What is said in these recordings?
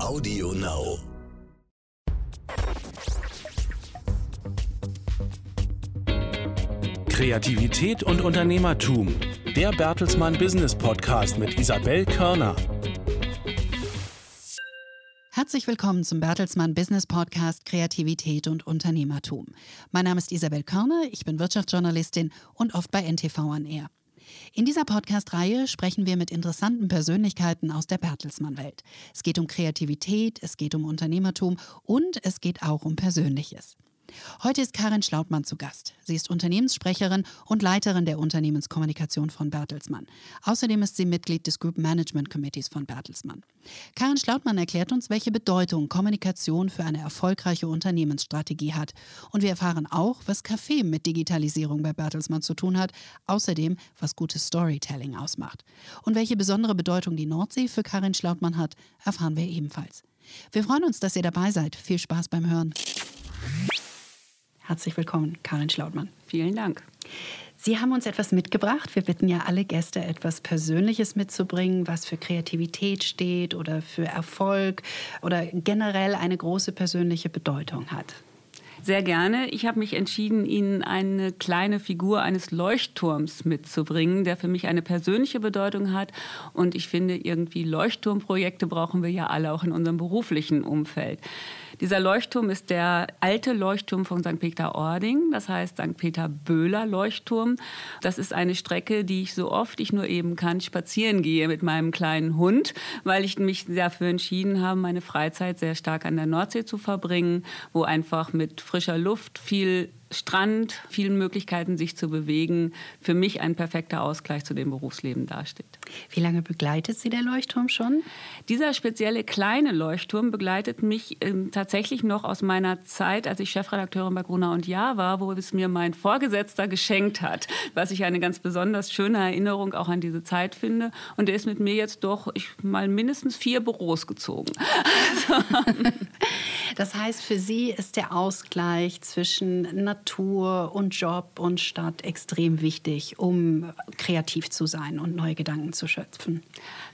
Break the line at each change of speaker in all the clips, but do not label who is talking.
Audio Now.
Kreativität und Unternehmertum. Der Bertelsmann Business Podcast mit Isabel Körner.
Herzlich willkommen zum Bertelsmann Business Podcast Kreativität und Unternehmertum. Mein Name ist Isabel Körner, ich bin Wirtschaftsjournalistin und oft bei NTV an Air. In dieser Podcast-Reihe sprechen wir mit interessanten Persönlichkeiten aus der Bertelsmann-Welt. Es geht um Kreativität, es geht um Unternehmertum und es geht auch um Persönliches. Heute ist Karin Schlautmann zu Gast. Sie ist Unternehmenssprecherin und Leiterin der Unternehmenskommunikation von Bertelsmann. Außerdem ist sie Mitglied des Group Management Committees von Bertelsmann. Karin Schlautmann erklärt uns, welche Bedeutung Kommunikation für eine erfolgreiche Unternehmensstrategie hat. Und wir erfahren auch, was Kaffee mit Digitalisierung bei Bertelsmann zu tun hat. Außerdem, was gutes Storytelling ausmacht. Und welche besondere Bedeutung die Nordsee für Karin Schlautmann hat, erfahren wir ebenfalls. Wir freuen uns, dass ihr dabei seid. Viel Spaß beim Hören. Herzlich willkommen, Karin Schlautmann.
Vielen Dank.
Sie haben uns etwas mitgebracht. Wir bitten ja alle Gäste, etwas Persönliches mitzubringen, was für Kreativität steht oder für Erfolg oder generell eine große persönliche Bedeutung hat.
Sehr gerne. Ich habe mich entschieden, Ihnen eine kleine Figur eines Leuchtturms mitzubringen, der für mich eine persönliche Bedeutung hat. Und ich finde, irgendwie Leuchtturmprojekte brauchen wir ja alle auch in unserem beruflichen Umfeld. Dieser Leuchtturm ist der alte Leuchtturm von St. Peter-Ording, das heißt St. Peter-Böhler-Leuchtturm. Das ist eine Strecke, die ich so oft ich nur eben kann spazieren gehe mit meinem kleinen Hund, weil ich mich dafür entschieden habe, meine Freizeit sehr stark an der Nordsee zu verbringen, wo einfach mit frischer Luft viel Strand, vielen Möglichkeiten, sich zu bewegen, für mich ein perfekter Ausgleich zu dem Berufsleben dasteht.
Wie lange begleitet Sie der Leuchtturm schon?
Dieser spezielle kleine Leuchtturm begleitet mich äh, tatsächlich noch aus meiner Zeit, als ich Chefredakteurin bei Gruner und Jahr war, wo es mir mein Vorgesetzter geschenkt hat, was ich eine ganz besonders schöne Erinnerung auch an diese Zeit finde. Und der ist mit mir jetzt doch ich, mal mindestens vier Büros gezogen.
das heißt, für Sie ist der Ausgleich zwischen Natur und Job und Stadt extrem wichtig, um kreativ zu sein und neue Gedanken zu schöpfen.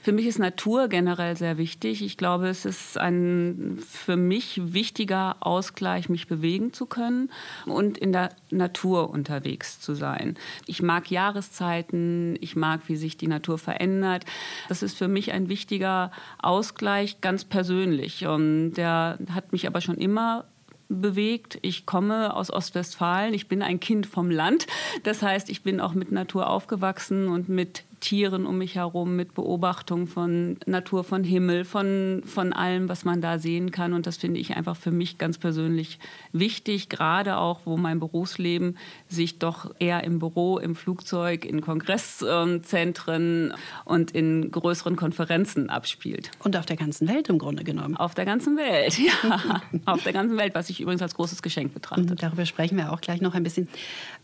Für mich ist Natur generell sehr wichtig. Ich glaube, es ist ein für mich wichtiger Ausgleich, mich bewegen zu können und in der Natur unterwegs zu sein. Ich mag Jahreszeiten, ich mag, wie sich die Natur verändert. Das ist für mich ein wichtiger Ausgleich, ganz persönlich. Und der hat mich aber schon immer bewegt. Ich komme aus Ostwestfalen, ich bin ein Kind vom Land. Das heißt, ich bin auch mit Natur aufgewachsen und mit Tieren um mich herum, mit Beobachtung von Natur, von Himmel, von, von allem, was man da sehen kann. Und das finde ich einfach für mich ganz persönlich wichtig, gerade auch, wo mein Berufsleben sich doch eher im Büro, im Flugzeug, in Kongresszentren und in größeren Konferenzen abspielt.
Und auf der ganzen Welt im Grunde genommen.
Auf der ganzen Welt, ja. auf der ganzen Welt, was ich übrigens als großes Geschenk betrachte. Und
darüber sprechen wir auch gleich noch ein bisschen.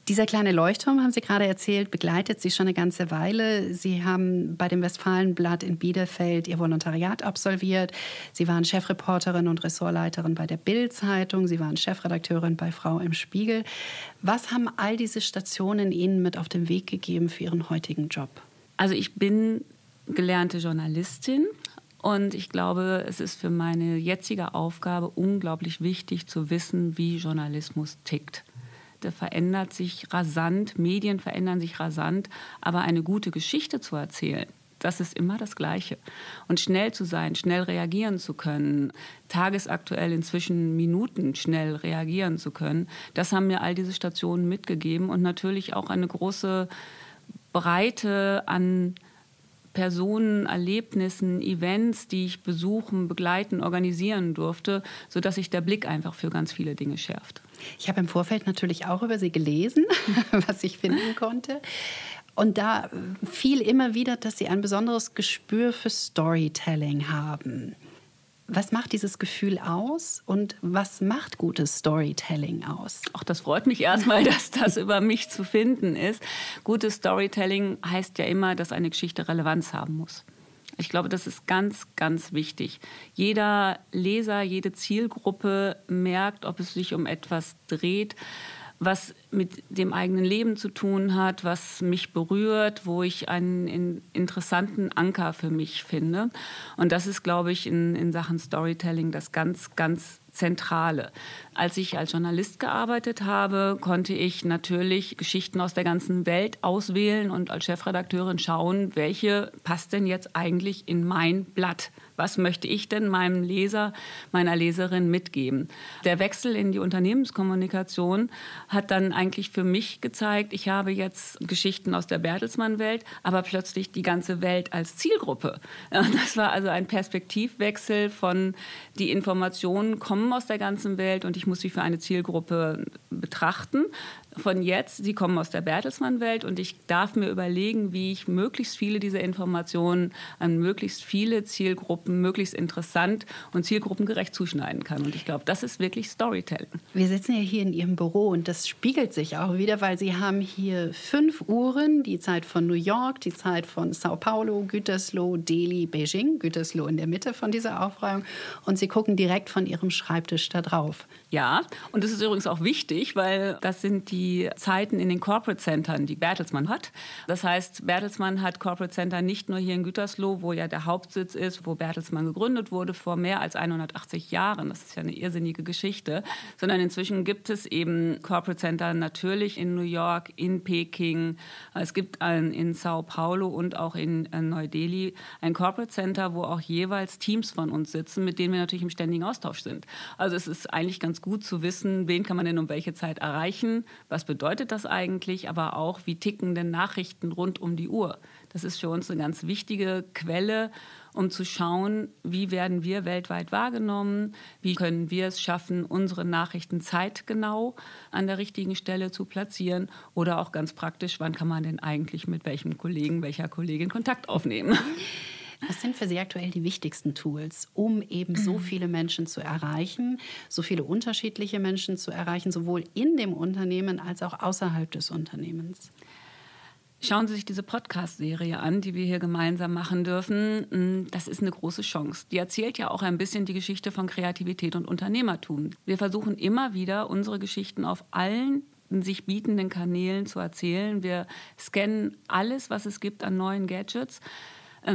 Dieser kleine Leuchtturm, haben Sie gerade erzählt, begleitet Sie schon eine ganze Weile. Sie haben bei dem Westfalenblatt in Bielefeld Ihr Volontariat absolviert. Sie waren Chefreporterin und Ressortleiterin bei der Bild-Zeitung. Sie waren Chefredakteurin bei Frau im Spiegel. Was haben all diese Stationen Ihnen mit auf den Weg gegeben für Ihren heutigen Job?
Also ich bin gelernte Journalistin und ich glaube, es ist für meine jetzige Aufgabe unglaublich wichtig zu wissen, wie Journalismus tickt der verändert sich rasant, Medien verändern sich rasant, aber eine gute Geschichte zu erzählen, das ist immer das Gleiche. Und schnell zu sein, schnell reagieren zu können, tagesaktuell inzwischen Minuten schnell reagieren zu können, das haben mir all diese Stationen mitgegeben und natürlich auch eine große Breite an Personen, Erlebnissen, Events, die ich besuchen, begleiten, organisieren durfte, sodass sich der Blick einfach für ganz viele Dinge schärft.
Ich habe im Vorfeld natürlich auch über Sie gelesen, was ich finden konnte. Und da fiel immer wieder, dass Sie ein besonderes Gespür für Storytelling haben. Was macht dieses Gefühl aus und was macht gutes Storytelling aus?
Auch das freut mich erstmal, dass das über mich zu finden ist. Gutes Storytelling heißt ja immer, dass eine Geschichte Relevanz haben muss. Ich glaube, das ist ganz, ganz wichtig. Jeder Leser, jede Zielgruppe merkt, ob es sich um etwas dreht, was mit dem eigenen Leben zu tun hat, was mich berührt, wo ich einen interessanten Anker für mich finde. Und das ist, glaube ich, in, in Sachen Storytelling das ganz, ganz Zentrale. Als ich als Journalist gearbeitet habe, konnte ich natürlich Geschichten aus der ganzen Welt auswählen und als Chefredakteurin schauen, welche passt denn jetzt eigentlich in mein Blatt was möchte ich denn meinem Leser, meiner Leserin mitgeben. Der Wechsel in die Unternehmenskommunikation hat dann eigentlich für mich gezeigt, ich habe jetzt Geschichten aus der Bertelsmann-Welt, aber plötzlich die ganze Welt als Zielgruppe. Das war also ein Perspektivwechsel von die Informationen kommen aus der ganzen Welt und ich muss sie für eine Zielgruppe betrachten von jetzt, sie kommen aus der Bertelsmann-Welt und ich darf mir überlegen, wie ich möglichst viele dieser Informationen an möglichst viele Zielgruppen möglichst interessant und zielgruppengerecht zuschneiden kann. Und ich glaube, das ist wirklich Storytelling.
Wir sitzen ja hier in Ihrem Büro und das spiegelt sich auch wieder, weil Sie haben hier fünf Uhren, die Zeit von New York, die Zeit von Sao Paulo, Gütersloh, Delhi, Beijing, Gütersloh in der Mitte von dieser Aufreihung und Sie gucken direkt von Ihrem Schreibtisch da drauf.
Ja, und das ist übrigens auch wichtig, weil das sind die Zeiten in den Corporate Centern, die Bertelsmann hat. Das heißt, Bertelsmann hat Corporate Center nicht nur hier in Gütersloh, wo ja der Hauptsitz ist, wo Bertelsmann gegründet wurde vor mehr als 180 Jahren. Das ist ja eine irrsinnige Geschichte. Sondern inzwischen gibt es eben Corporate Center natürlich in New York, in Peking. Es gibt ein in Sao Paulo und auch in äh, Neu-Delhi ein Corporate Center, wo auch jeweils Teams von uns sitzen, mit denen wir natürlich im ständigen Austausch sind. Also es ist eigentlich ganz gut zu wissen, wen kann man denn um welche Zeit erreichen, was bedeutet das eigentlich, aber auch, wie ticken denn Nachrichten rund um die Uhr. Das ist für uns eine ganz wichtige Quelle, um zu schauen, wie werden wir weltweit wahrgenommen, wie können wir es schaffen, unsere Nachrichten zeitgenau an der richtigen Stelle zu platzieren oder auch ganz praktisch, wann kann man denn eigentlich mit welchem Kollegen, welcher Kollegin Kontakt aufnehmen.
Was sind für Sie aktuell die wichtigsten Tools, um eben so mhm. viele Menschen zu erreichen, so viele unterschiedliche Menschen zu erreichen, sowohl in dem Unternehmen als auch außerhalb des Unternehmens?
Schauen Sie sich diese Podcast-Serie an, die wir hier gemeinsam machen dürfen. Mm, das ist eine große Chance. Die erzählt ja auch ein bisschen die Geschichte von Kreativität und Unternehmertum. Wir versuchen immer wieder, unsere Geschichten auf allen sich bietenden Kanälen zu erzählen. Wir scannen alles, was es gibt an neuen Gadgets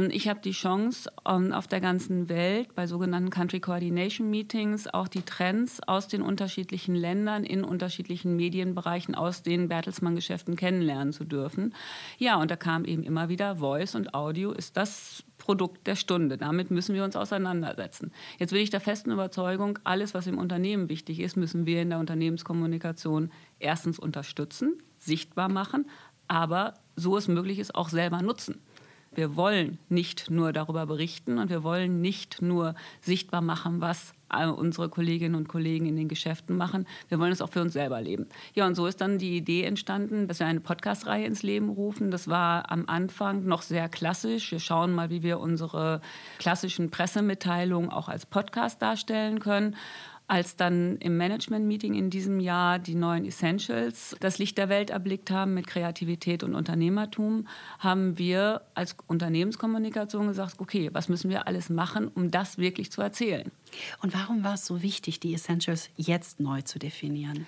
ich habe die Chance, ähm, auf der ganzen Welt bei sogenannten Country Coordination Meetings auch die Trends aus den unterschiedlichen Ländern in unterschiedlichen Medienbereichen aus den Bertelsmann-Geschäften kennenlernen zu dürfen. Ja, und da kam eben immer wieder Voice und Audio ist das Produkt der Stunde. Damit müssen wir uns auseinandersetzen. Jetzt bin ich der festen Überzeugung, alles, was im Unternehmen wichtig ist, müssen wir in der Unternehmenskommunikation erstens unterstützen, sichtbar machen, aber so es möglich ist, auch selber nutzen. Wir wollen nicht nur darüber berichten und wir wollen nicht nur sichtbar machen, was unsere Kolleginnen und Kollegen in den Geschäften machen. Wir wollen es auch für uns selber leben. Ja, und so ist dann die Idee entstanden, dass wir eine Podcast-Reihe ins Leben rufen. Das war am Anfang noch sehr klassisch. Wir schauen mal, wie wir unsere klassischen Pressemitteilungen auch als Podcast darstellen können. Als dann im Management-Meeting in diesem Jahr die neuen Essentials das Licht der Welt erblickt haben mit Kreativität und Unternehmertum, haben wir als Unternehmenskommunikation gesagt, okay, was müssen wir alles machen, um das wirklich zu erzählen?
Und warum war es so wichtig, die Essentials jetzt neu zu definieren?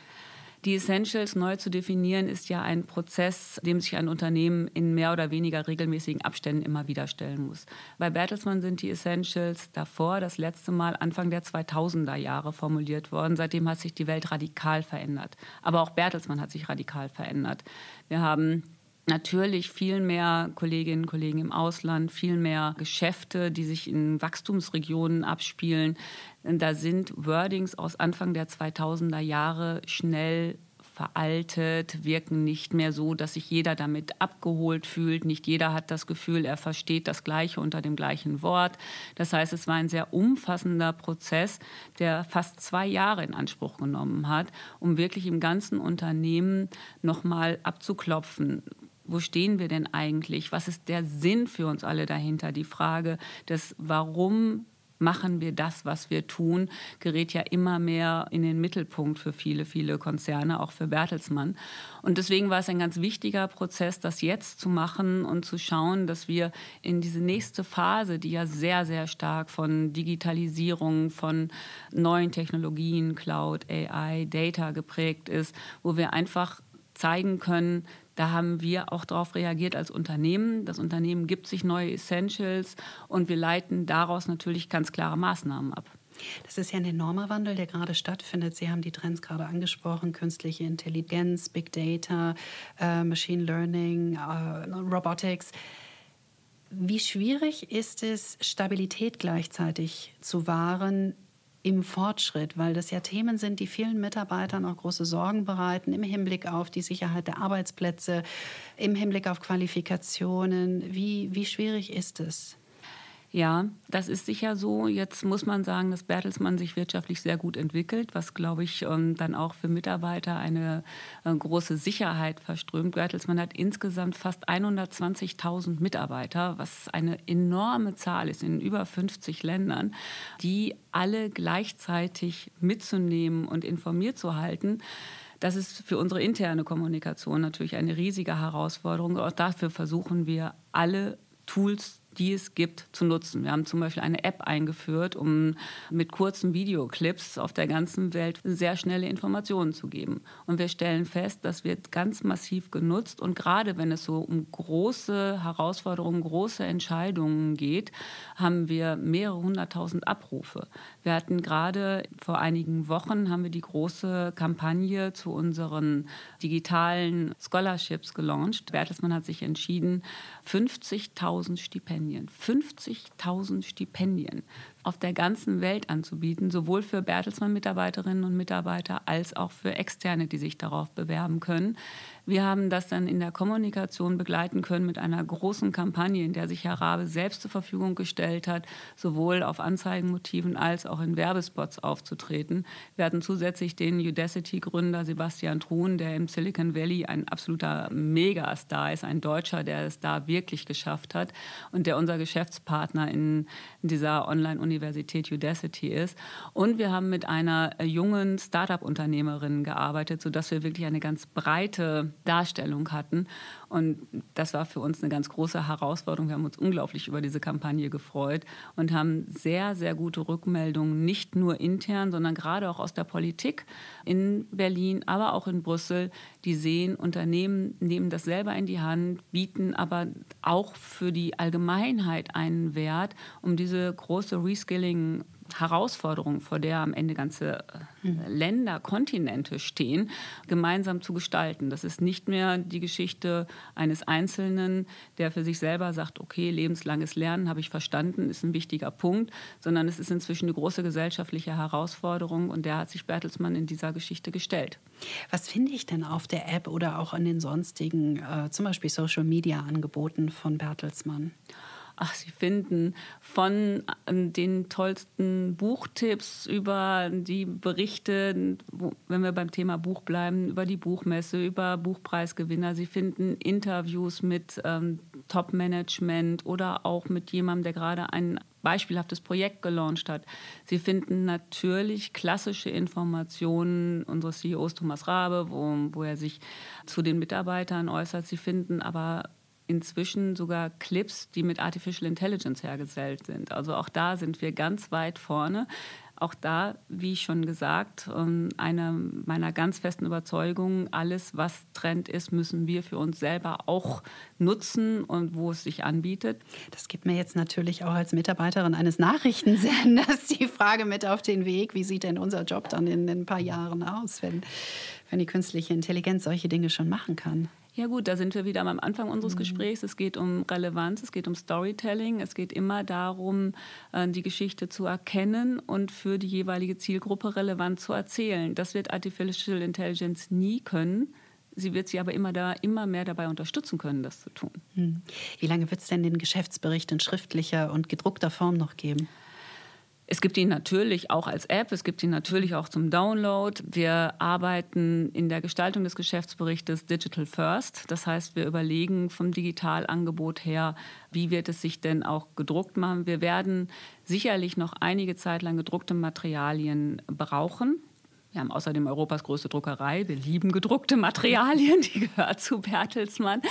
Die Essentials neu zu definieren, ist ja ein Prozess, dem sich ein Unternehmen in mehr oder weniger regelmäßigen Abständen immer wieder stellen muss. Bei Bertelsmann sind die Essentials davor das letzte Mal Anfang der 2000er Jahre formuliert worden. Seitdem hat sich die Welt radikal verändert. Aber auch Bertelsmann hat sich radikal verändert. Wir haben natürlich viel mehr Kolleginnen und Kollegen im Ausland, viel mehr Geschäfte, die sich in Wachstumsregionen abspielen. Da sind Wordings aus Anfang der 2000er Jahre schnell veraltet, wirken nicht mehr so, dass sich jeder damit abgeholt fühlt. Nicht jeder hat das Gefühl, er versteht das Gleiche unter dem gleichen Wort. Das heißt, es war ein sehr umfassender Prozess, der fast zwei Jahre in Anspruch genommen hat, um wirklich im ganzen Unternehmen nochmal abzuklopfen wo stehen wir denn eigentlich? Was ist der Sinn für uns alle dahinter? Die Frage des Warum machen wir das, was wir tun, gerät ja immer mehr in den Mittelpunkt für viele, viele Konzerne, auch für Bertelsmann. Und deswegen war es ein ganz wichtiger Prozess, das jetzt zu machen und zu schauen, dass wir in diese nächste Phase, die ja sehr, sehr stark von Digitalisierung, von neuen Technologien, Cloud, AI, Data geprägt ist, wo wir einfach zeigen können, da haben wir auch darauf reagiert als Unternehmen. Das Unternehmen gibt sich neue Essentials und wir leiten daraus natürlich ganz klare Maßnahmen ab.
Das ist ja ein enormer Wandel, der gerade stattfindet. Sie haben die Trends gerade angesprochen, künstliche Intelligenz, Big Data, äh, Machine Learning, äh, Robotics. Wie schwierig ist es, Stabilität gleichzeitig zu wahren im Fortschritt, weil das ja Themen sind, die vielen Mitarbeitern auch große Sorgen bereiten im Hinblick auf die Sicherheit der Arbeitsplätze, im Hinblick auf Qualifikationen. Wie, wie schwierig ist es?
Ja, das ist sicher so. Jetzt muss man sagen, dass Bertelsmann sich wirtschaftlich sehr gut entwickelt, was, glaube ich, ähm, dann auch für Mitarbeiter eine äh, große Sicherheit verströmt. Bertelsmann hat insgesamt fast 120.000 Mitarbeiter, was eine enorme Zahl ist in über 50 Ländern, die alle gleichzeitig mitzunehmen und informiert zu halten. Das ist für unsere interne Kommunikation natürlich eine riesige Herausforderung. Auch dafür versuchen wir alle Tools die es gibt, zu nutzen. Wir haben zum Beispiel eine App eingeführt, um mit kurzen Videoclips auf der ganzen Welt sehr schnelle Informationen zu geben. Und wir stellen fest, das wird ganz massiv genutzt. Und gerade wenn es so um große Herausforderungen, große Entscheidungen geht, haben wir mehrere hunderttausend Abrufe. Wir hatten gerade vor einigen Wochen haben wir die große Kampagne zu unseren digitalen Scholarships gelauncht. Bertelsmann hat sich entschieden, 50.000 Stipendien, 50.000 Stipendien auf der ganzen Welt anzubieten, sowohl für Bertelsmann-Mitarbeiterinnen und Mitarbeiter als auch für Externe, die sich darauf bewerben können. Wir haben das dann in der Kommunikation begleiten können mit einer großen Kampagne, in der sich Herr Rabe selbst zur Verfügung gestellt hat, sowohl auf Anzeigenmotiven als auch in Werbespots aufzutreten. Wir hatten zusätzlich den Udacity-Gründer Sebastian Truhn, der im Silicon Valley ein absoluter Megastar ist, ein Deutscher, der es da wirklich geschafft hat und der unser Geschäftspartner in, dieser Online-Universität Udacity ist. Und wir haben mit einer jungen Start-up-Unternehmerin gearbeitet, sodass wir wirklich eine ganz breite Darstellung hatten. Und das war für uns eine ganz große Herausforderung. Wir haben uns unglaublich über diese Kampagne gefreut und haben sehr, sehr gute Rückmeldungen, nicht nur intern, sondern gerade auch aus der Politik in Berlin, aber auch in Brüssel, die sehen, Unternehmen nehmen das selber in die Hand, bieten aber auch für die Allgemeinheit einen Wert, um diese große Reskilling Herausforderung, vor der am Ende ganze äh, mhm. Länder, Kontinente stehen, gemeinsam zu gestalten. Das ist nicht mehr die Geschichte eines Einzelnen, der für sich selber sagt, okay, lebenslanges Lernen habe ich verstanden, ist ein wichtiger Punkt, sondern es ist inzwischen eine große gesellschaftliche Herausforderung und der hat sich Bertelsmann in dieser Geschichte gestellt.
Was finde ich denn auf der App oder auch an den sonstigen, äh, zum Beispiel Social-Media-Angeboten von Bertelsmann?
Ach, Sie finden von ähm, den tollsten Buchtipps über die Berichte, wenn wir beim Thema Buch bleiben, über die Buchmesse, über Buchpreisgewinner. Sie finden Interviews mit ähm, Top-Management oder auch mit jemandem, der gerade ein beispielhaftes Projekt gelauncht hat. Sie finden natürlich klassische Informationen unseres CEOs Thomas Rabe, wo, wo er sich zu den Mitarbeitern äußert. Sie finden aber inzwischen sogar Clips, die mit Artificial Intelligence hergestellt sind. Also auch da sind wir ganz weit vorne. Auch da, wie schon gesagt, ähm, eine meiner ganz festen Überzeugungen, alles, was Trend ist, müssen wir für uns selber auch nutzen und wo es sich anbietet.
Das gibt mir jetzt natürlich auch als Mitarbeiterin eines Nachrichtensenders die Frage mit auf den Weg, wie sieht denn unser Job dann in ein paar Jahren aus, wenn, wenn die künstliche Intelligenz solche Dinge schon machen kann?
Ja gut, da sind wir wieder am Anfang unseres mhm. Gesprächs. Es geht um Relevanz, es geht um Storytelling, es geht immer darum, äh, die Geschichte zu erkennen und für die jeweilige Zielgruppe relevant zu erzählen. Das wird Artificial Intelligence nie können. Sie wird sie aber immer, da, immer mehr dabei unterstützen können, das zu tun.
Mhm. Wie lange wird es denn den Geschäftsbericht in schriftlicher und gedruckter Form noch geben?
Es gibt ihn natürlich auch als App, es gibt ihn natürlich auch zum Download. Wir arbeiten in der Gestaltung des Geschäftsberichtes Digital First. Das heißt, wir überlegen vom Digitalangebot her, wie wird es sich denn auch gedruckt machen. Wir werden sicherlich noch einige Zeit lang gedruckte Materialien brauchen. Wir haben außerdem Europas größte Druckerei. Wir lieben gedruckte Materialien, die gehört zu Bertelsmann.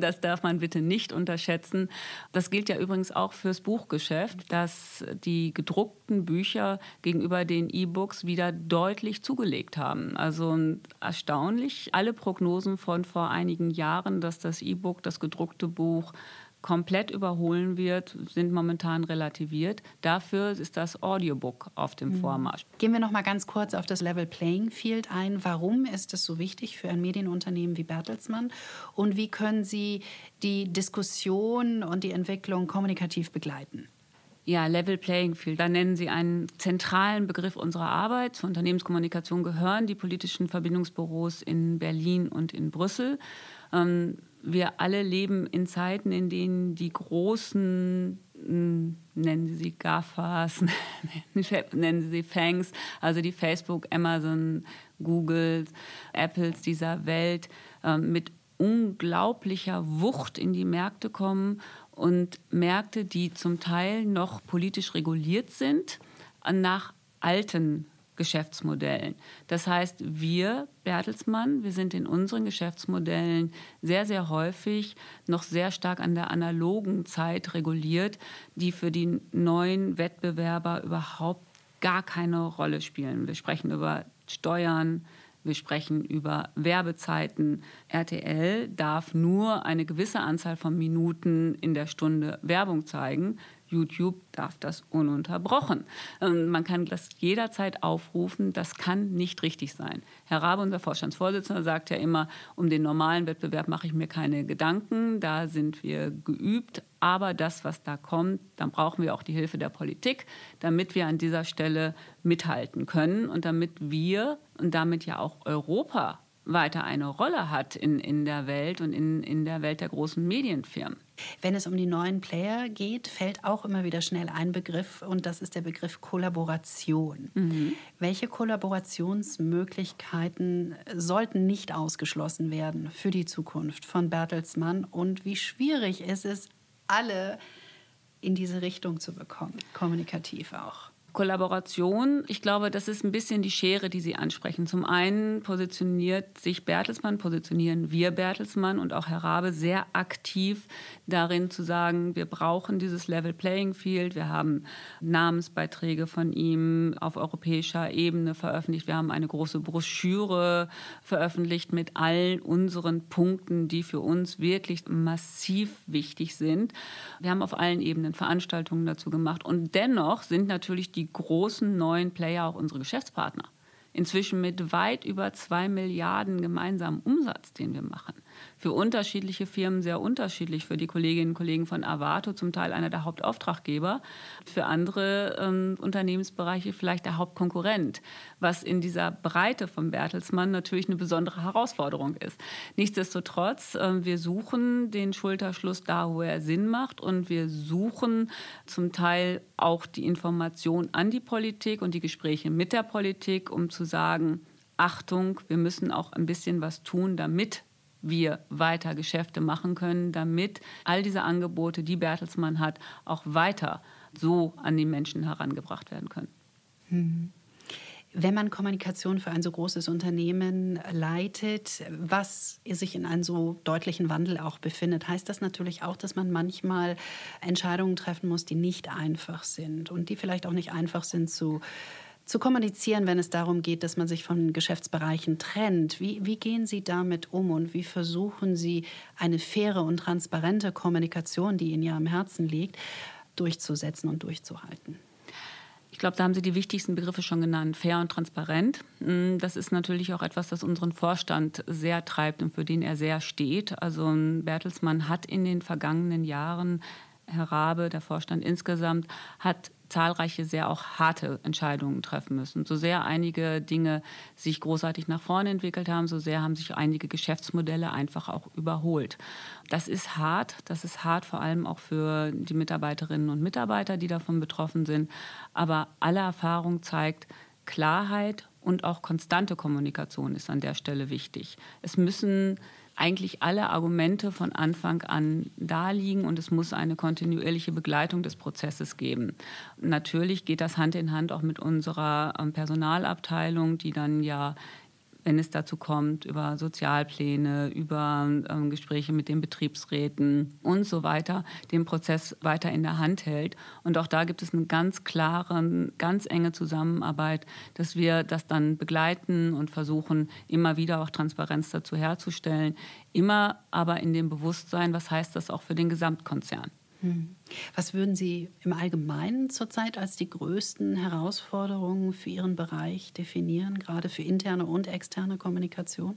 Das darf man bitte nicht unterschätzen. Das gilt ja übrigens auch fürs Buchgeschäft, dass die gedruckten Bücher gegenüber den E-Books wieder deutlich zugelegt haben. Also erstaunlich. Alle Prognosen von vor einigen Jahren, dass das E-Book, das gedruckte Buch, komplett überholen wird, sind momentan relativiert. Dafür ist das Audiobook auf dem mhm. Vormarsch.
Gehen wir noch mal ganz kurz auf das Level Playing Field ein. Warum ist es so wichtig für ein Medienunternehmen wie Bertelsmann und wie können Sie die Diskussion und die Entwicklung kommunikativ begleiten?
Ja, Level Playing Field. Da nennen Sie einen zentralen Begriff unserer Arbeit. Zur Unternehmenskommunikation gehören die politischen Verbindungsbüros in Berlin und in Brüssel. Ähm, wir alle leben in Zeiten, in denen die großen, hm, nennen Sie sie GAFAs, nennen Sie sie Fangs, also die Facebook, Amazon, Google, Apples dieser Welt, ähm, mit unglaublicher Wucht in die Märkte kommen und Märkte, die zum Teil noch politisch reguliert sind, nach alten Geschäftsmodellen. Das heißt, wir, Bertelsmann, wir sind in unseren Geschäftsmodellen sehr, sehr häufig noch sehr stark an der analogen Zeit reguliert, die für die neuen Wettbewerber überhaupt gar keine Rolle spielen. Wir sprechen über Steuern, wir sprechen über Werbezeiten. RTL darf nur eine gewisse Anzahl von Minuten in der Stunde Werbung zeigen. YouTube darf das ununterbrochen. Ähm, man kann das jederzeit aufrufen. Das kann nicht richtig sein. Herr Rabe, unser Vorstandsvorsitzender, sagt ja immer, um den normalen Wettbewerb mache ich mir keine Gedanken. Da sind wir geübt. Aber das, was da kommt, dann brauchen wir auch die Hilfe der Politik, damit wir an dieser Stelle mithalten können und damit wir und damit ja auch Europa weiter eine Rolle hat in, in der Welt und in, in der Welt der großen Medienfirmen.
Wenn es um die neuen Player geht, fällt auch immer wieder schnell ein Begriff und das ist der Begriff Kollaboration. Mhm. Welche Kollaborationsmöglichkeiten sollten nicht ausgeschlossen werden für die Zukunft von Bertelsmann und wie schwierig ist es, alle in diese Richtung zu bekommen, kommunikativ auch?
Kollaboration, ich glaube, das ist ein bisschen die Schere, die Sie ansprechen. Zum einen positioniert sich Bertelsmann, positionieren wir Bertelsmann und auch Herr Rabe sehr aktiv darin zu sagen, wir brauchen dieses Level Playing Field. Wir haben Namensbeiträge von ihm auf europäischer Ebene veröffentlicht. Wir haben eine große Broschüre veröffentlicht mit all unseren Punkten, die für uns wirklich massiv wichtig sind. Wir haben auf allen Ebenen Veranstaltungen dazu gemacht und dennoch sind natürlich die die großen neuen Player auch unsere Geschäftspartner. Inzwischen mit weit über zwei Milliarden gemeinsamen Umsatz, den wir machen für unterschiedliche Firmen sehr unterschiedlich. Für die Kolleginnen und Kollegen von Avato zum Teil einer der Hauptauftraggeber, für andere ähm, Unternehmensbereiche vielleicht der Hauptkonkurrent, was in dieser Breite von Bertelsmann natürlich eine besondere Herausforderung ist. Nichtsdestotrotz, äh, wir suchen den Schulterschluss da, wo er Sinn macht und wir suchen zum Teil auch die Information an die Politik und die Gespräche mit der Politik, um zu sagen, Achtung, wir müssen auch ein bisschen was tun, damit wir weiter Geschäfte machen können, damit all diese Angebote, die Bertelsmann hat, auch weiter so an die Menschen herangebracht werden können.
Mhm. Wenn man Kommunikation für ein so großes Unternehmen leitet, was sich in einem so deutlichen Wandel auch befindet, heißt das natürlich auch, dass man manchmal Entscheidungen treffen muss, die nicht einfach sind und die vielleicht auch nicht einfach sind zu zu kommunizieren, wenn es darum geht, dass man sich von Geschäftsbereichen trennt. Wie, wie gehen Sie damit um und wie versuchen Sie eine faire und transparente Kommunikation, die Ihnen ja am Herzen liegt, durchzusetzen und durchzuhalten?
Ich glaube, da haben Sie die wichtigsten Begriffe schon genannt, fair und transparent. Mm, das ist natürlich auch etwas, das unseren Vorstand sehr treibt und für den er sehr steht. Also Bertelsmann hat in den vergangenen Jahren Herr Rabe, der Vorstand insgesamt, hat zahlreiche sehr auch harte Entscheidungen treffen müssen. So sehr einige Dinge sich großartig nach vorne entwickelt haben, so sehr haben sich einige Geschäftsmodelle einfach auch überholt. Das ist hart, das ist hart vor allem auch für die Mitarbeiterinnen und Mitarbeiter, die davon betroffen sind. Aber alle Erfahrung zeigt, Klarheit und auch konstante Kommunikation ist an der Stelle wichtig. Es müssen eigentlich alle Argumente von Anfang an da liegen und es muss eine kontinuierliche Begleitung des Prozesses geben. Natürlich geht das Hand in Hand auch mit unserer ähm, Personalabteilung, die dann ja wenn es dazu kommt, über Sozialpläne, über ähm, Gespräche mit den Betriebsräten und so weiter, den Prozess weiter in der Hand hält. Und auch da gibt es eine ganz klare, ganz enge Zusammenarbeit, dass wir das dann begleiten und versuchen, immer wieder auch Transparenz dazu herzustellen. Immer aber in dem Bewusstsein, was heißt das auch für den Gesamtkonzern.
Hm. Was würden Sie im Allgemeinen zurzeit als die größten Herausforderungen für Ihren Bereich definieren, gerade für interne und externe Kommunikation?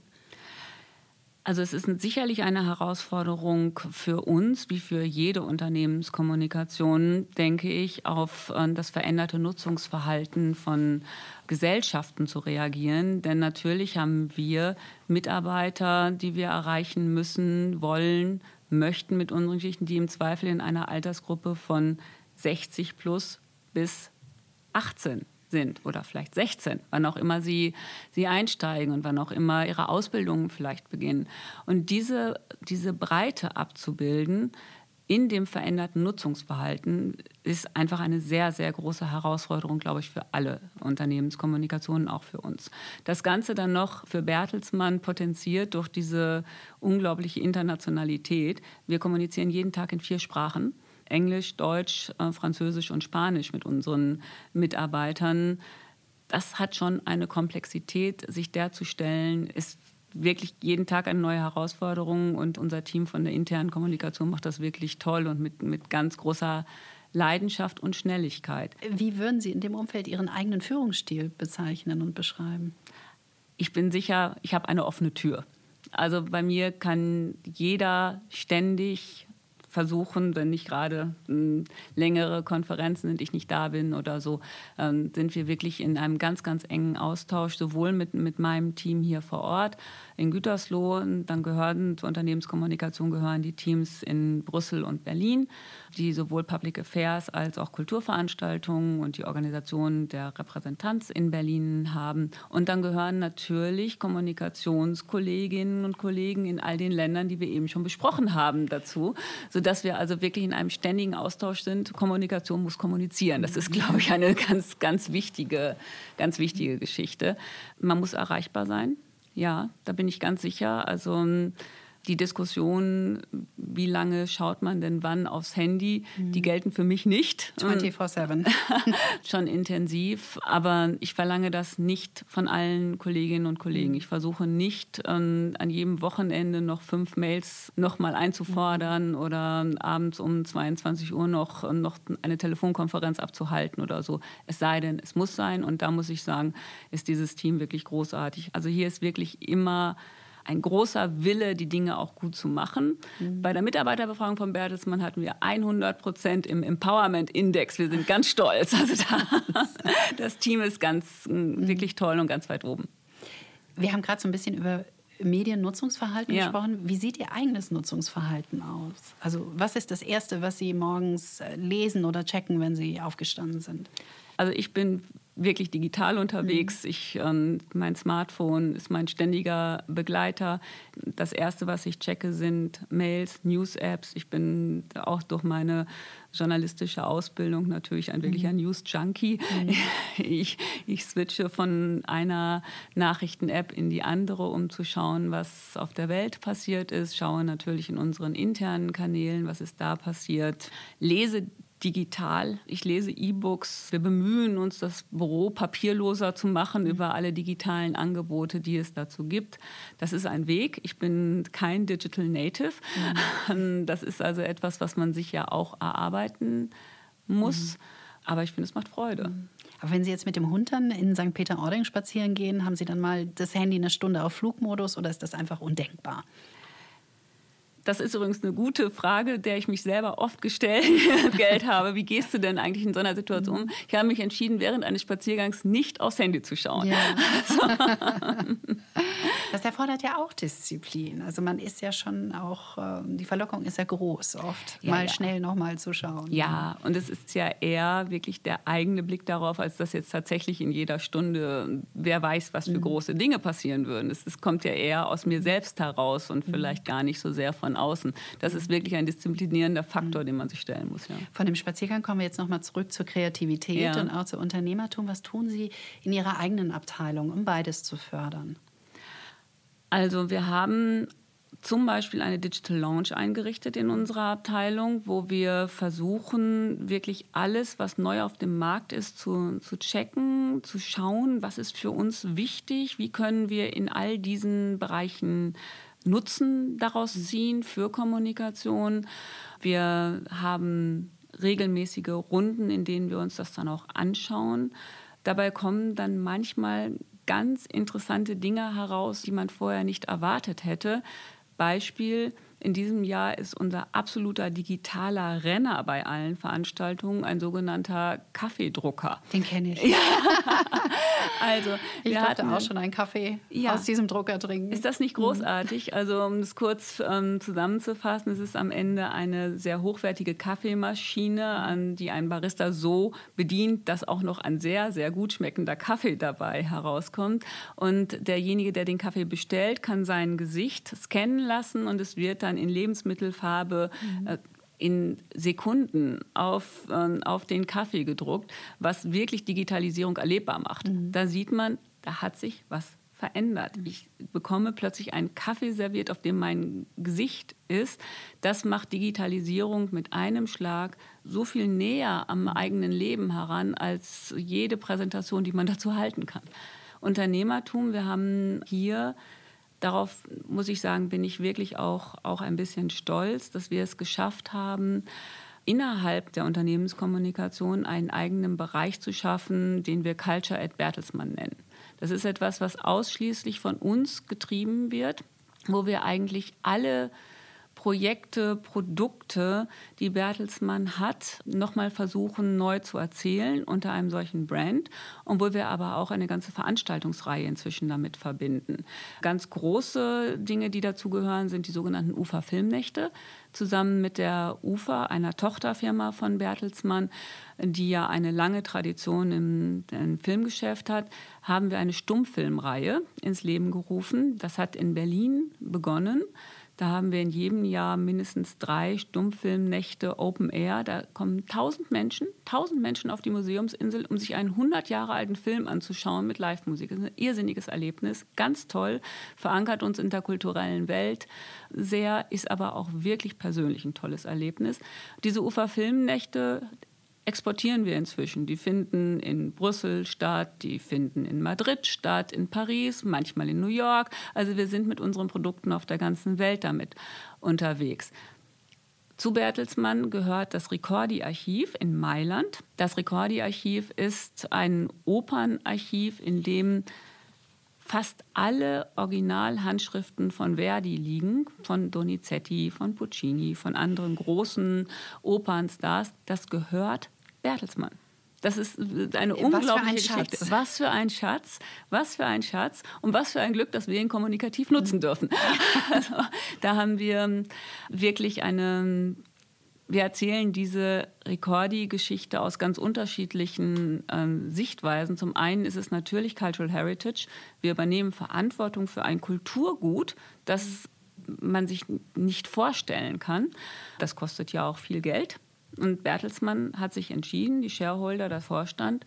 Also es ist sicherlich eine Herausforderung für uns, wie für jede Unternehmenskommunikation, denke ich, auf äh, das veränderte Nutzungsverhalten von Gesellschaften zu reagieren. Denn natürlich haben wir Mitarbeiter, die wir erreichen müssen, wollen, möchten mit unseren Geschichten, die im Zweifel in einer Altersgruppe von 60 plus bis 18 sind oder vielleicht 16, wann auch immer sie, sie einsteigen und wann auch immer ihre Ausbildung vielleicht beginnen. Und diese, diese Breite abzubilden, in dem veränderten Nutzungsverhalten ist einfach eine sehr, sehr große Herausforderung, glaube ich, für alle Unternehmenskommunikationen, auch für uns. Das Ganze dann noch für Bertelsmann potenziert durch diese unglaubliche Internationalität. Wir kommunizieren jeden Tag in vier Sprachen. Englisch, Deutsch, äh, Französisch und Spanisch mit unseren Mitarbeitern. Das hat schon eine Komplexität, sich der zu stellen, ist wirklich jeden Tag eine neue Herausforderung und unser Team von der internen Kommunikation macht das wirklich toll und mit, mit ganz großer Leidenschaft und Schnelligkeit.
Wie würden Sie in dem Umfeld Ihren eigenen Führungsstil bezeichnen und beschreiben?
Ich bin sicher, ich habe eine offene Tür. Also bei mir kann jeder ständig versuchen, wenn nicht gerade hm, längere Konferenzen sind, ich nicht da bin oder so, ähm, sind wir wirklich in einem ganz, ganz engen Austausch, sowohl mit, mit meinem Team hier vor Ort in Gütersloh, dann gehören zur Unternehmenskommunikation gehören die Teams in Brüssel und Berlin, die sowohl Public Affairs als auch Kulturveranstaltungen und die Organisation der Repräsentanz in Berlin haben. Und dann gehören natürlich Kommunikationskolleginnen und Kollegen in all den Ländern, die wir eben schon besprochen haben, dazu, sodass wir also wirklich in einem ständigen Austausch sind. Kommunikation muss kommunizieren. Das ist, glaube ich, eine ganz, ganz wichtige, ganz wichtige Geschichte. Man muss erreichbar sein. Ja, da bin ich ganz sicher. Also die Diskussion, wie lange schaut man denn wann aufs Handy, mhm. die gelten für mich nicht.
24-7.
Schon intensiv, aber ich verlange das nicht von allen Kolleginnen und Kollegen. Mhm. Ich versuche nicht ähm, an jedem Wochenende noch fünf Mails nochmal einzufordern mhm. oder abends um 22 Uhr noch, noch eine Telefonkonferenz abzuhalten oder so. Es sei denn, es muss sein und da muss ich sagen, ist dieses Team wirklich großartig. Also hier ist wirklich immer ein großer Wille, die Dinge auch gut zu machen. Mhm. Bei der Mitarbeiterbefragung von Bertelsmann hatten wir 100 Prozent im Empowerment Index. Wir sind ganz stolz. Also da, das Team ist ganz mhm. wirklich toll und ganz weit oben.
Wir haben gerade so ein bisschen über Mediennutzungsverhalten ja. gesprochen. Wie sieht Ihr eigenes Nutzungsverhalten aus? Also was ist das Erste, was Sie morgens äh, lesen oder checken, wenn Sie aufgestanden sind?
Also ich bin wirklich digital unterwegs. Mhm. Ich, ähm, mein Smartphone ist mein ständiger Begleiter. Das Erste, was ich checke, sind Mails, News-Apps. Ich bin auch durch meine journalistische Ausbildung natürlich ein wirklicher mhm. News-Junkie. Mhm. Ich, ich switche von einer Nachrichten-App in die andere, um zu schauen, was auf der Welt passiert ist. Schaue natürlich in unseren internen Kanälen, was ist da passiert. Lese digital. Ich lese E-Books. Wir bemühen uns, das Büro papierloser zu machen mhm. über alle digitalen Angebote, die es dazu gibt. Das ist ein Weg. Ich bin kein Digital Native. Mhm. Das ist also etwas, was man sich ja auch erarbeiten muss. Mhm. Aber ich finde, es macht Freude. Mhm.
Aber wenn Sie jetzt mit dem Hund dann in St. Peter-Ording spazieren gehen, haben Sie dann mal das Handy eine Stunde auf Flugmodus oder ist das einfach undenkbar?
Das ist übrigens eine gute Frage, der ich mich selber oft gestellt Geld habe. Wie gehst du denn eigentlich in so einer Situation um? Ich habe mich entschieden, während eines Spaziergangs nicht aufs Handy zu schauen. Ja.
das erfordert ja auch Disziplin. Also man ist ja schon auch, ähm, die Verlockung ist ja groß oft, ja, mal ja. schnell nochmal zu schauen.
Ja, und es ist ja eher wirklich der eigene Blick darauf, als dass jetzt tatsächlich in jeder Stunde, wer weiß, was für mhm. große Dinge passieren würden. Es, es, kommt ja eher aus mir selbst heraus und mhm. vielleicht gar nicht so sehr von außen. Das ist wirklich ein disziplinierender Faktor, den man sich stellen muss. Ja.
Von dem Spaziergang kommen wir jetzt nochmal zurück zur Kreativität ja. und auch zu Unternehmertum. Was tun Sie in Ihrer eigenen Abteilung, um beides zu fördern?
Also wir haben zum Beispiel eine Digital Lounge eingerichtet in unserer Abteilung, wo wir versuchen, wirklich alles, was neu auf dem Markt ist, zu, zu checken, zu schauen, was ist für uns wichtig, wie können wir in all diesen Bereichen Nutzen daraus ziehen für Kommunikation. Wir haben regelmäßige Runden, in denen wir uns das dann auch anschauen. Dabei kommen dann manchmal ganz interessante Dinge heraus, die man vorher nicht erwartet hätte. Beispiel, in diesem Jahr ist unser absoluter digitaler Renner bei allen Veranstaltungen ein sogenannter Kaffeedrucker.
Den kenne ich.
Ja. also,
ich wir durfte auch schon einen Kaffee ja. aus diesem Drucker trinken.
Ist das nicht mhm. großartig? Also, um es kurz ähm, zusammenzufassen, es ist am Ende eine sehr hochwertige Kaffeemaschine, an die ein Barista so bedient, dass auch noch ein sehr, sehr gut schmeckender Kaffee dabei herauskommt. Und derjenige, der den Kaffee bestellt, kann sein Gesicht scannen lassen und es wird dann dann in Lebensmittelfarbe mhm. äh, in Sekunden auf, äh, auf den Kaffee gedruckt, was wirklich Digitalisierung erlebbar macht. Mhm. Da sieht man, da hat sich was verändert. Mhm. Ich bekomme plötzlich einen Kaffee serviert, auf dem mein Gesicht ist. Das macht Digitalisierung mit einem Schlag so viel näher am mhm. eigenen Leben heran als jede Präsentation, die man dazu halten kann. Unternehmertum, wir haben hier darauf muss ich sagen, bin ich wirklich auch, auch ein bisschen stolz, dass wir es geschafft haben, innerhalb der Unternehmenskommunikation einen eigenen Bereich zu schaffen, den wir Culture at Bertelsmann nennen. Das ist etwas, was ausschließlich von uns getrieben wird, wo wir eigentlich alle Projekte, Produkte, die Bertelsmann hat, nochmal versuchen neu zu erzählen unter einem solchen Brand wo wir aber auch eine ganze Veranstaltungsreihe inzwischen damit verbinden. Ganz große Dinge, die dazu gehören, sind die sogenannten UFA Filmnächte zusammen mit der UFA, einer Tochterfirma von Bertelsmann, die ja eine lange Tradition im, im, Filmgeschäft hat, haben wir eine Stummfilmreihe ins Leben gerufen. Das hat in Berlin begonnen. Da haben wir in jedem Jahr mindestens drei Stummfilmnächte Open Air. Da kommen tausend Menschen, tausend Menschen auf die Museumsinsel, um sich einen 100 Jahre alten Film anzuschauen mit Live-Musik. Das ist ein irrsinniges Erlebnis, ganz toll, verankert uns in der kulturellen Welt sehr, ist aber auch wirklich persönlich ein tolles Erlebnis. Diese Ufer-Filmnächte exportieren wir inzwischen. Die finden in Brüssel statt, die finden in Madrid statt, in Paris, manchmal in New York. Also wir sind mit unseren Produkten auf der ganzen Welt damit unterwegs. Zu Bertelsmann gehört das Ricordi-Archiv in Mailand. Das Ricordi-Archiv ist ein Opernarchiv, in dem fast alle Originalhandschriften von Verdi liegen, von Donizetti, von Puccini, von anderen großen Opernstars. Das gehört Bertelsmann. Das ist eine unglaubliche Geschichte. Schatz. Was für ein Schatz, was für ein Schatz und was für ein Glück, dass wir ihn kommunikativ nutzen dürfen. Also, da haben wir wirklich eine wir erzählen diese Ricordi-Geschichte aus ganz unterschiedlichen ähm, Sichtweisen. Zum einen ist es natürlich Cultural Heritage. Wir übernehmen Verantwortung für ein Kulturgut, das man sich nicht vorstellen kann. Das kostet ja auch viel Geld. Und Bertelsmann hat sich entschieden, die Shareholder, der Vorstand,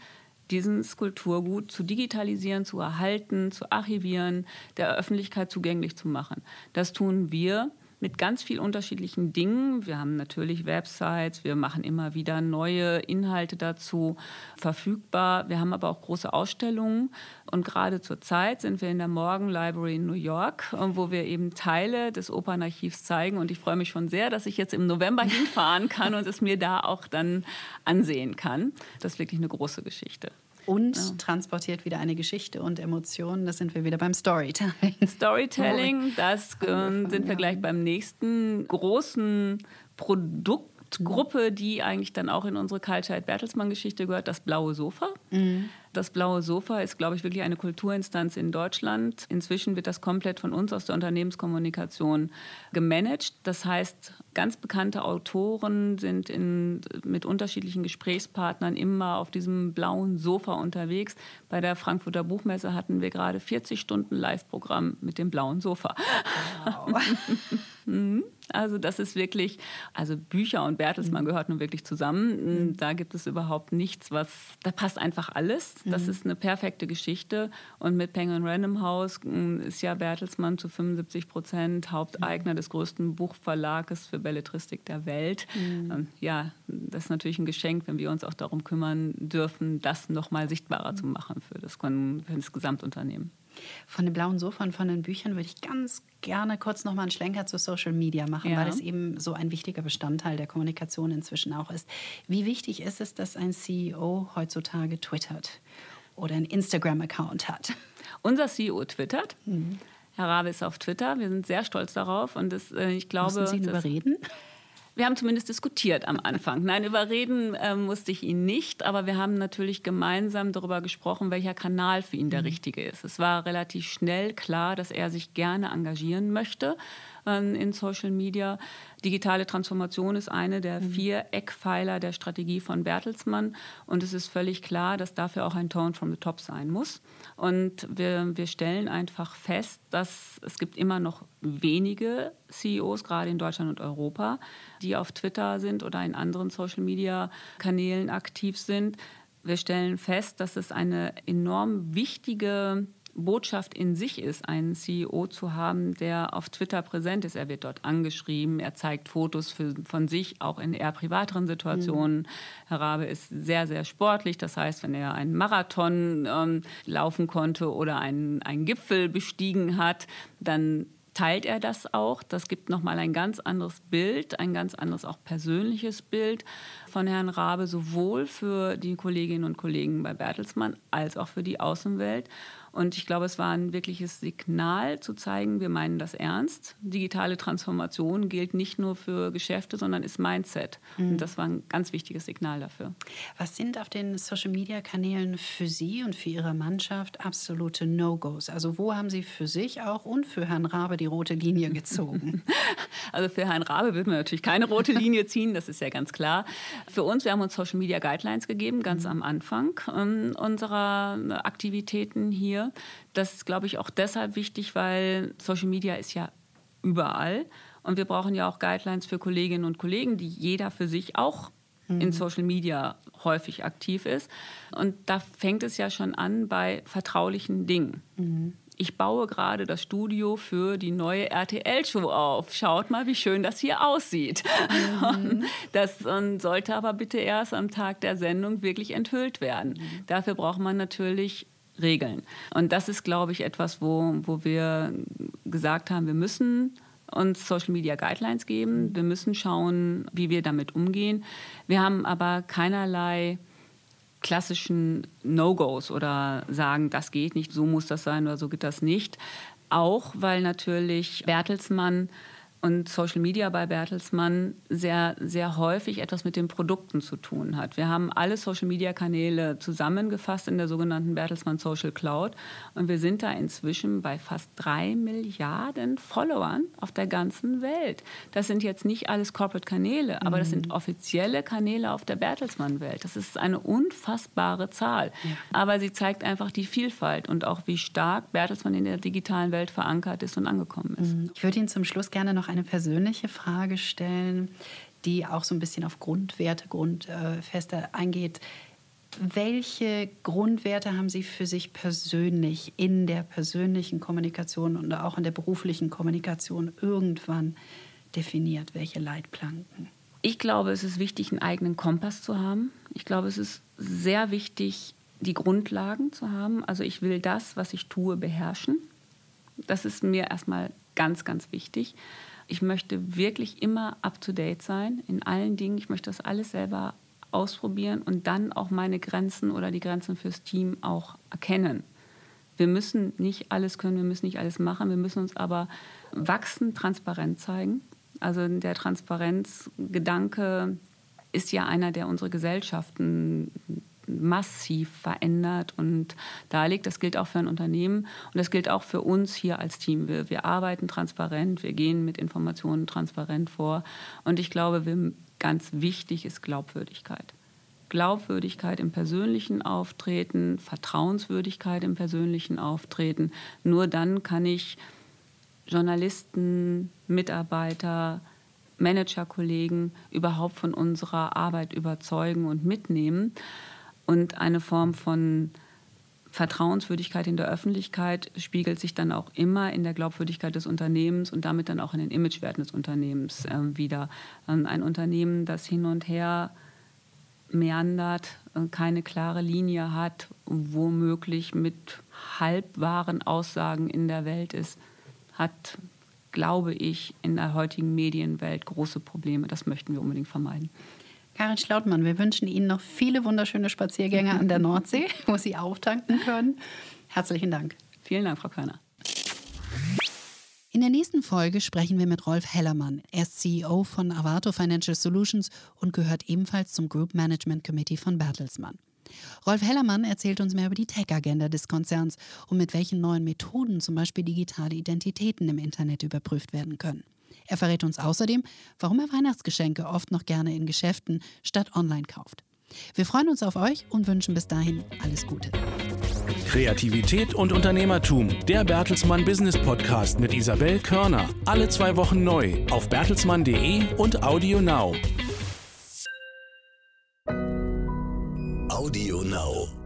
diesen Skulpturgut zu digitalisieren, zu erhalten, zu archivieren, der Öffentlichkeit zugänglich zu machen. Das tun wir mit ganz vielen unterschiedlichen Dingen. Wir haben natürlich Websites, wir machen immer wieder neue Inhalte dazu verfügbar. Wir haben aber auch große Ausstellungen und gerade zur Zeit sind wir in der Morgan Library in New York, wo wir eben Teile des Opernarchivs zeigen und ich freue mich schon sehr, dass ich jetzt im November hinfahren kann und es mir da auch dann ansehen kann. Das ist wirklich eine große Geschichte.
Und ja. transportiert wieder eine Geschichte und Emotionen. Da sind wir wieder beim Storytelling.
Storytelling, das äh, sind wir gleich beim nächsten großen Produkt Gruppe, die eigentlich dann auch in unsere Kaltscheid Bertelsmann Geschichte gehört, das blaue Sofa. Mhm. Das blaue Sofa ist, glaube ich, wirklich eine Kulturinstanz in Deutschland. Inzwischen wird das komplett von uns aus der Unternehmenskommunikation gemanagt. Das heißt, ganz bekannte Autoren sind in, mit unterschiedlichen Gesprächspartnern immer auf diesem blauen Sofa unterwegs. Bei der Frankfurter Buchmesse hatten wir gerade 40 Stunden Live-Programm mit dem blauen Sofa. Wow. Mhm. Also das ist wirklich, also Bücher und Bertelsmann mhm. gehört nun wirklich zusammen. Mhm. Da gibt es überhaupt nichts, was, da passt einfach alles. Das mhm. ist eine perfekte Geschichte. Und mit Penguin Random House mm, ist ja Bertelsmann zu 75 Prozent Haupteigner des größten Buchverlages für Belletristik der Welt. Mhm. Ja, das ist natürlich ein Geschenk, wenn wir uns auch darum kümmern dürfen, das nochmal sichtbarer zu machen für das, für das Gesamtunternehmen.
Von dem blauen Sofa und von den Büchern würde ich ganz gerne kurz nochmal einen Schlenker zu Social Media machen, ja. weil es eben so ein wichtiger Bestandteil der Kommunikation inzwischen auch ist. Wie wichtig ist es, dass ein CEO heutzutage twittert oder einen Instagram-Account hat?
Unser CEO twittert. Mhm. Herr Rabe ist auf Twitter. Wir sind sehr stolz darauf und das, äh, ich glaube.
Müssen Sie ihn überreden?
Wir haben zumindest diskutiert am Anfang. Nein, überreden äh, musste ich ihn nicht, aber wir haben natürlich gemeinsam darüber gesprochen, welcher Kanal für ihn der mhm. richtige ist. Es war relativ schnell klar, dass er sich gerne engagieren möchte ähm, in Social Media. Digitale Transformation ist eine der mhm. vier Eckpfeiler der Strategie von Bertelsmann. Und es ist völlig klar, dass dafür auch ein Tone from the Top sein muss. Und wir, wir stellen einfach fest, dass es gibt immer noch wenige CEOs, gerade in Deutschland und Europa, die auf Twitter sind oder in anderen Social-Media-Kanälen aktiv sind. Wir stellen fest, dass es eine enorm wichtige Botschaft in sich ist, einen CEO zu haben, der auf Twitter präsent ist. Er wird dort angeschrieben, er zeigt Fotos für, von sich, auch in eher privateren Situationen. Mhm. Herr Rabe ist sehr, sehr sportlich. Das heißt, wenn er einen Marathon ähm, laufen konnte oder einen, einen Gipfel bestiegen hat, dann teilt er das auch. Das gibt nochmal ein ganz anderes Bild, ein ganz anderes auch persönliches Bild von Herrn Rabe, sowohl für die Kolleginnen und Kollegen bei Bertelsmann als auch für die Außenwelt. Und ich glaube, es war ein wirkliches Signal zu zeigen, wir meinen das ernst. Digitale Transformation gilt nicht nur für Geschäfte, sondern ist Mindset. Mhm. Und das war ein ganz wichtiges Signal dafür.
Was sind auf den Social-Media-Kanälen für Sie und für Ihre Mannschaft absolute No-Gos? Also wo haben Sie für sich auch und für Herrn Rabe die rote Linie gezogen?
also für Herrn Rabe wird man natürlich keine rote Linie ziehen, das ist ja ganz klar. Für uns, wir haben uns Social-Media Guidelines gegeben, ganz mhm. am Anfang ähm, unserer Aktivitäten hier hier. Das ist, glaube ich, auch deshalb wichtig, weil Social Media ist ja überall. Und wir brauchen ja auch Guidelines für Kolleginnen und Kollegen, die jeder für sich auch in mhm. Social Media häufig aktiv ist. Und da fängt es ja schon an bei vertraulichen Dingen. Mhm. Ich baue gerade das Studio für die neue RTL-Show auf. Schaut mal, wie schön das hier aussieht. Mhm. Das sollte aber bitte erst am Tag der Sendung wirklich enthüllt werden. Mhm. Dafür braucht man natürlich regeln. Und das ist, glaube ich, etwas, wo, wo wir gesagt haben, wir müssen uns Social Media Guidelines geben. Wir müssen schauen, wie wir damit umgehen. Wir haben aber keinerlei klassischen No-Gos oder sagen, das geht nicht, so muss das sein oder so geht das nicht. Auch weil natürlich Bertelsmann und Social Media bei Bertelsmann sehr, sehr häufig etwas mit den Produkten zu tun hat. Wir haben alle Social Media Kanäle zusammengefasst in der sogenannten Bertelsmann Social Cloud und wir sind da inzwischen bei fast drei Milliarden Followern auf der ganzen Welt. Das sind jetzt nicht alles Corporate Kanäle, aber das sind mhm. offizielle Kanäle auf der Bertelsmann Welt. Das ist eine unfassbare Zahl. Ja. Aber sie zeigt einfach die Vielfalt und auch wie stark Bertelsmann in der digitalen Welt verankert ist und angekommen ist.
Mhm. Ich würde Ihnen zum Schluss gerne noch eine persönliche Frage stellen, die auch so ein bisschen auf Grundwerte, Grundfeste eingeht. Welche Grundwerte haben Sie für sich persönlich in der persönlichen Kommunikation und auch in der beruflichen Kommunikation irgendwann definiert? Welche Leitplanken?
Ich glaube, es ist wichtig, einen eigenen Kompass zu haben. Ich glaube, es ist sehr wichtig, die Grundlagen zu haben. Also ich will das, was ich tue, beherrschen. Das ist mir erstmal ganz, ganz wichtig. Ich möchte wirklich immer up-to-date sein in allen Dingen. Ich möchte das alles selber ausprobieren und dann auch meine Grenzen oder die Grenzen fürs Team auch erkennen. Wir müssen nicht alles können, wir müssen nicht alles machen, wir müssen uns aber wachsend transparent zeigen. Also der Transparenzgedanke ist ja einer, der unsere Gesellschaften massiv verändert und da liegt. Das gilt auch für ein Unternehmen und das gilt auch für uns hier als Team. Wir, wir arbeiten transparent, wir gehen mit Informationen transparent vor und ich glaube, wir, ganz wichtig ist Glaubwürdigkeit. Glaubwürdigkeit im persönlichen Auftreten, Vertrauenswürdigkeit im persönlichen Auftreten. Nur dann kann ich Journalisten, Mitarbeiter, Managerkollegen überhaupt von unserer Arbeit überzeugen und mitnehmen. Und eine Form von Vertrauenswürdigkeit in der Öffentlichkeit spiegelt sich dann auch immer in der Glaubwürdigkeit des Unternehmens und damit dann auch in den Imagewerten des Unternehmens äh, wieder. Ähm, ein Unternehmen, das hin und her meandert, äh, keine klare Linie hat, womöglich mit halbwahren Aussagen in der Welt ist, hat, glaube ich, in der heutigen Medienwelt große Probleme. Das möchten wir unbedingt vermeiden.
Karin Schlautmann, wir wünschen Ihnen noch viele wunderschöne Spaziergänge an der Nordsee, wo Sie auftanken können. Herzlichen Dank.
Vielen Dank, Frau Körner.
In der nächsten Folge sprechen wir mit Rolf Hellermann. Er ist CEO von Avato Financial Solutions und gehört ebenfalls zum Group Management Committee von Bertelsmann. Rolf Hellermann erzählt uns mehr über die Tech-Agenda des Konzerns und mit welchen neuen Methoden zum Beispiel digitale Identitäten im Internet überprüft werden können. Er verrät uns außerdem, warum er Weihnachtsgeschenke oft noch gerne in Geschäften statt online kauft. Wir freuen uns auf euch und wünschen bis dahin alles Gute.
Kreativität und Unternehmertum, der Bertelsmann Business Podcast mit Isabel Körner. Alle zwei Wochen neu auf bertelsmann.de und Audio Now. Audio Now.